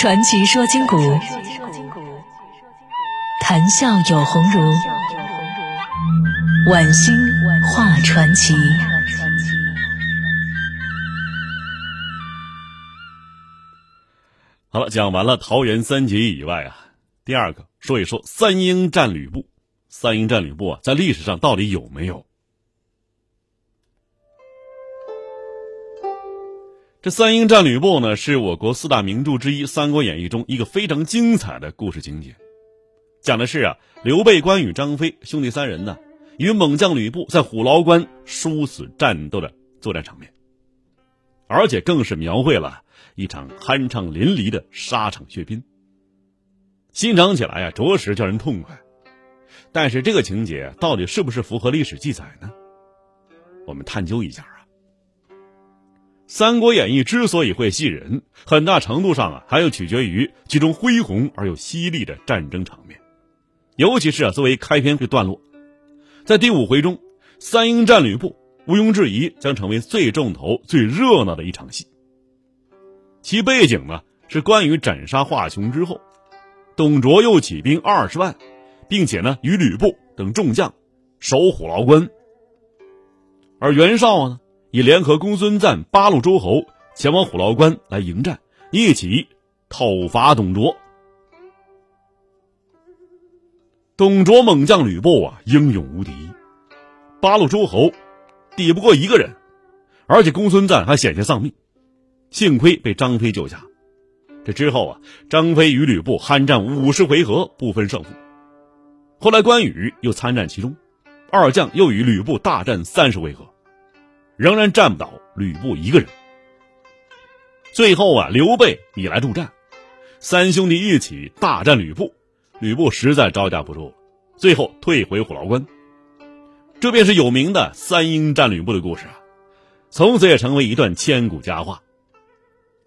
传奇说今古，谈笑有鸿儒。晚星画传奇。好了，讲完了桃园三结义以外啊，第二个说一说三英战吕布。三英战吕布啊，在历史上到底有没有？这三英战吕布呢，是我国四大名著之一《三国演义》中一个非常精彩的故事情节。讲的是啊，刘备、关羽、张飞兄弟三人呢，与猛将吕布在虎牢关殊死战斗的作战场面，而且更是描绘了一场酣畅淋漓的沙场血拼。欣赏起来呀，着实叫人痛快。但是这个情节到底是不是符合历史记载呢？我们探究一下啊。《三国演义》之所以会吸引人，很大程度上啊，还要取决于其中恢宏而又犀利的战争场面，尤其是啊，作为开篇这段落，在第五回中，三英战吕布，毋庸置疑将成为最重头、最热闹的一场戏。其背景呢，是关羽斩杀华雄之后，董卓又起兵二十万，并且呢，与吕布等众将守虎牢关，而袁绍呢？以联合公孙瓒八路诸侯前往虎牢关来迎战，一起讨伐董卓。董卓猛将吕布啊，英勇无敌，八路诸侯抵不过一个人，而且公孙瓒还险些丧命，幸亏被张飞救下。这之后啊，张飞与吕布酣战五十回合，不分胜负。后来关羽又参战其中，二将又与吕布大战三十回合。仍然战不倒吕布一个人。最后啊，刘备你来助战，三兄弟一起大战吕布，吕布实在招架不住，最后退回虎牢关。这便是有名的三英战吕布的故事啊，从此也成为一段千古佳话。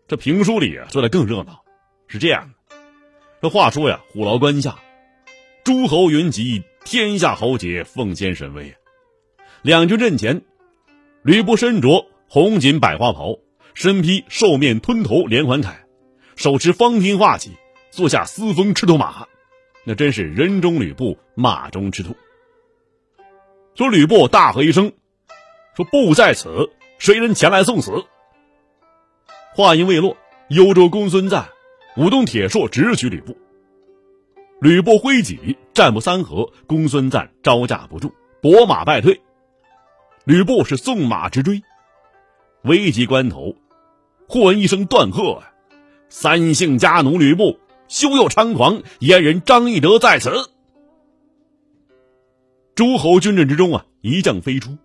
这评书里啊说的更热闹，是这样的：这话说呀，虎牢关下，诸侯云集，天下豪杰奉先神威，两军阵前。吕布身着红锦百花袍，身披兽面吞头连环铠，手持方天画戟，坐下嘶风赤兔马，那真是人中吕布，马中赤兔。说吕布大喝一声：“说布在此，谁人前来送死？”话音未落，幽州公孙瓒舞动铁槊直取吕布。吕布挥戟，战不三合，公孙瓒招架不住，拨马败退。吕布是纵马直追，危急关头，忽闻一声断喝：“三姓家奴吕布，休要猖狂！阉人张翼德在此。”诸侯军阵之中啊，一将飞出，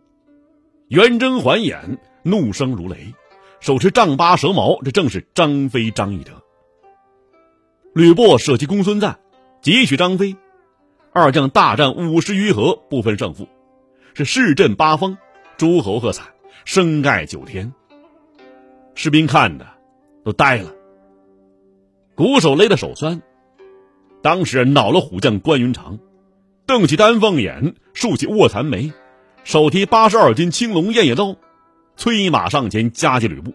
圆睁环眼，怒声如雷，手持丈八蛇矛，这正是张飞张翼德。吕布舍弃公孙瓒，急取张飞，二将大战五十余合，不分胜负，是势震八方。诸侯喝彩，声盖九天。士兵看的都呆了，鼓手勒得手酸。当时恼了虎将关云长，瞪起丹凤眼，竖起卧蚕眉，手提八十二斤青龙偃月刀，催马上前夹击吕布。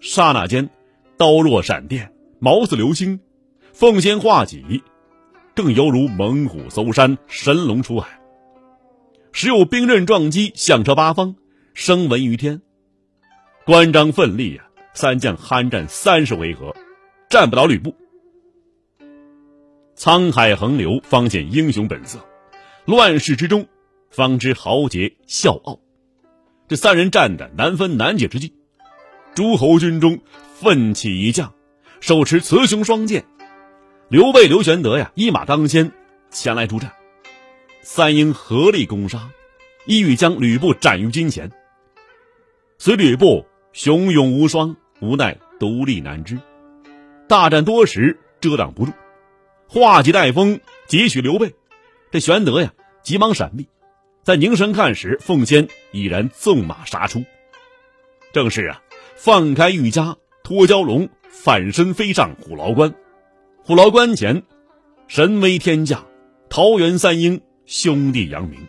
刹那间，刀若闪电，矛似流星，凤仙画戟，更犹如猛虎搜山，神龙出海。时有兵刃撞击，响彻八方，声闻于天。关张奋力呀，三将酣战三十回合，战不倒吕布。沧海横流，方显英雄本色；乱世之中，方知豪杰笑傲。这三人战的难分难解之际，诸侯军中奋起一将，手持雌雄双剑，刘备、刘玄德呀，一马当先前来助战。三英合力攻杀，意欲将吕布斩于金钱。虽吕布雄勇无双，无奈独立难支，大战多时遮挡不住，画戟带风急取刘备。这玄德呀，急忙闪避，在凝神看时，凤仙已然纵马杀出。正是啊，放开玉枷脱蛟龙，反身飞上虎牢关。虎牢关前，神威天降，桃园三英。兄弟扬名。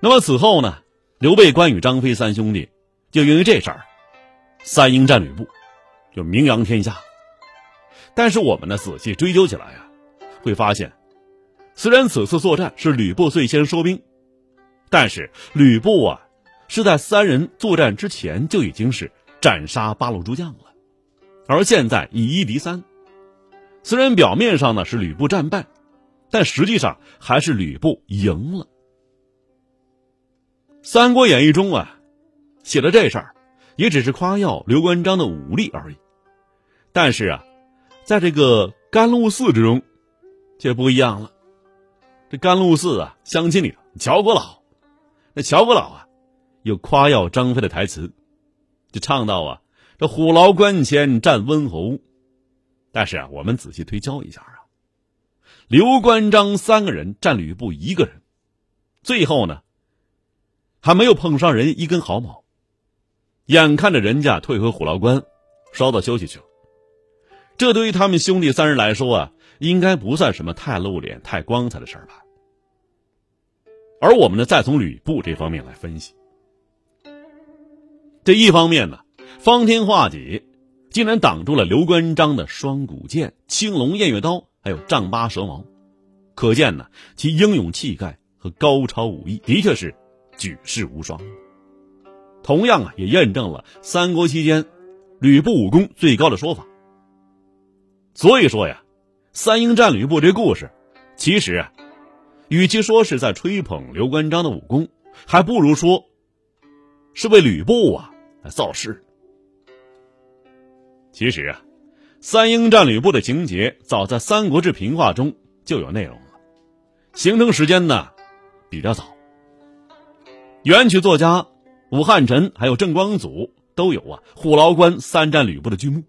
那么此后呢？刘备、关羽、张飞三兄弟就因为这事儿，三英战吕布，就名扬天下。但是我们呢，仔细追究起来啊，会发现，虽然此次作战是吕布最先收兵，但是吕布啊，是在三人作战之前就已经是斩杀八路诸将了，而现在以一敌三，虽然表面上呢是吕布战败，但实际上还是吕布赢了。《三国演义》中啊，写的这事儿。也只是夸耀刘关张的武力而已，但是啊，在这个甘露寺之中，却不一样了。这甘露寺啊，乡亲里头，乔国老，那乔国老啊，有夸耀张飞的台词，就唱到啊，这虎牢关前战温侯。但是啊，我们仔细推敲一下啊，刘关张三个人战吕布一个人，最后呢，还没有碰上人一根毫毛。眼看着人家退回虎牢关，稍作休息去了。这对于他们兄弟三人来说啊，应该不算什么太露脸、太光彩的事儿吧。而我们呢，再从吕布这方面来分析。这一方面呢，方天画戟竟然挡住了刘关张的双股剑、青龙偃月刀，还有丈八蛇矛，可见呢，其英勇气概和高超武艺的确是举世无双。同样啊，也验证了三国期间吕布武功最高的说法。所以说呀，三英战吕布这故事，其实啊，与其说是在吹捧刘关张的武功，还不如说是为吕布啊造势。其实啊，三英战吕布的情节早在《三国志平话》中就有内容了，形成时间呢比较早。元曲作家。武汉臣还有郑光祖都有啊，虎牢关三战吕布的剧目，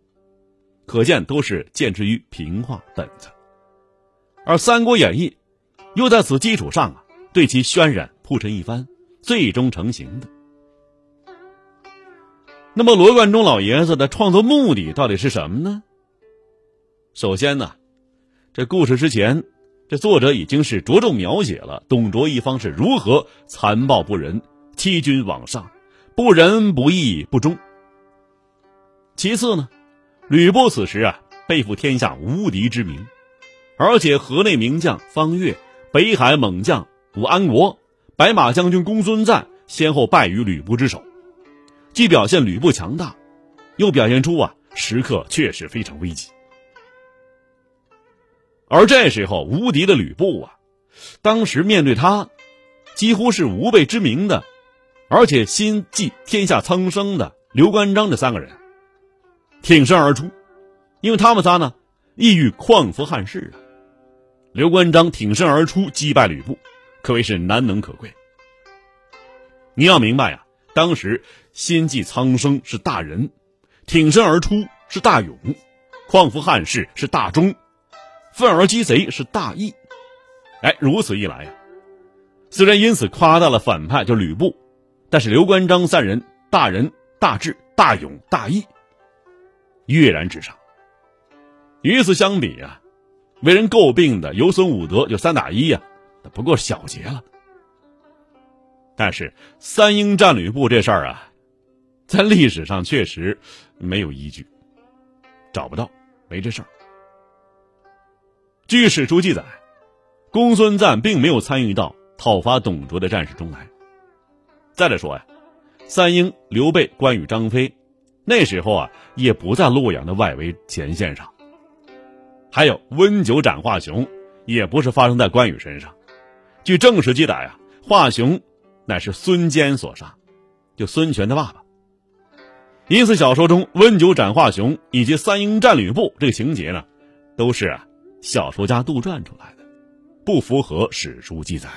可见都是见之于平话本子。而《三国演义》又在此基础上啊，对其渲染铺陈一番，最终成型的。那么罗贯中老爷子的创作目的到底是什么呢？首先呢，这故事之前，这作者已经是着重描写了董卓一方是如何残暴不仁。欺君罔上，不仁不义不忠。其次呢，吕布此时啊背负天下无敌之名，而且河内名将方悦、北海猛将武安国、白马将军公孙瓒先后败于吕布之手，既表现吕布强大，又表现出啊时刻确实非常危急。而这时候无敌的吕布啊，当时面对他，几乎是无辈之名的。而且心系天下苍生的刘关张这三个人挺身而出，因为他们仨呢意欲匡扶汉室啊。刘关张挺身而出击败吕布，可谓是难能可贵。你要明白呀，当时心系苍生是大仁，挺身而出是大勇，匡扶汉室是大忠，愤而击贼是大义。哎，如此一来呀，虽然因此夸大了反派就吕布。但是刘关张三人大仁大智大勇大义，跃然纸上。与此相比啊，为人诟病的有损武德就三打一呀，那不过小节了。但是三英战吕布这事儿啊，在历史上确实没有依据，找不到，没这事儿。据史书记载，公孙瓒并没有参与到讨伐董卓的战事中来。再来说呀，三英、刘备、关羽、张飞，那时候啊也不在洛阳的外围前线上。还有温酒斩华雄，也不是发生在关羽身上。据正史记载啊，华雄乃是孙坚所杀，就孙权的爸爸。因此，小说中温酒斩华雄以及三英战吕布这个情节呢，都是啊小说家杜撰出来的，不符合史书记载。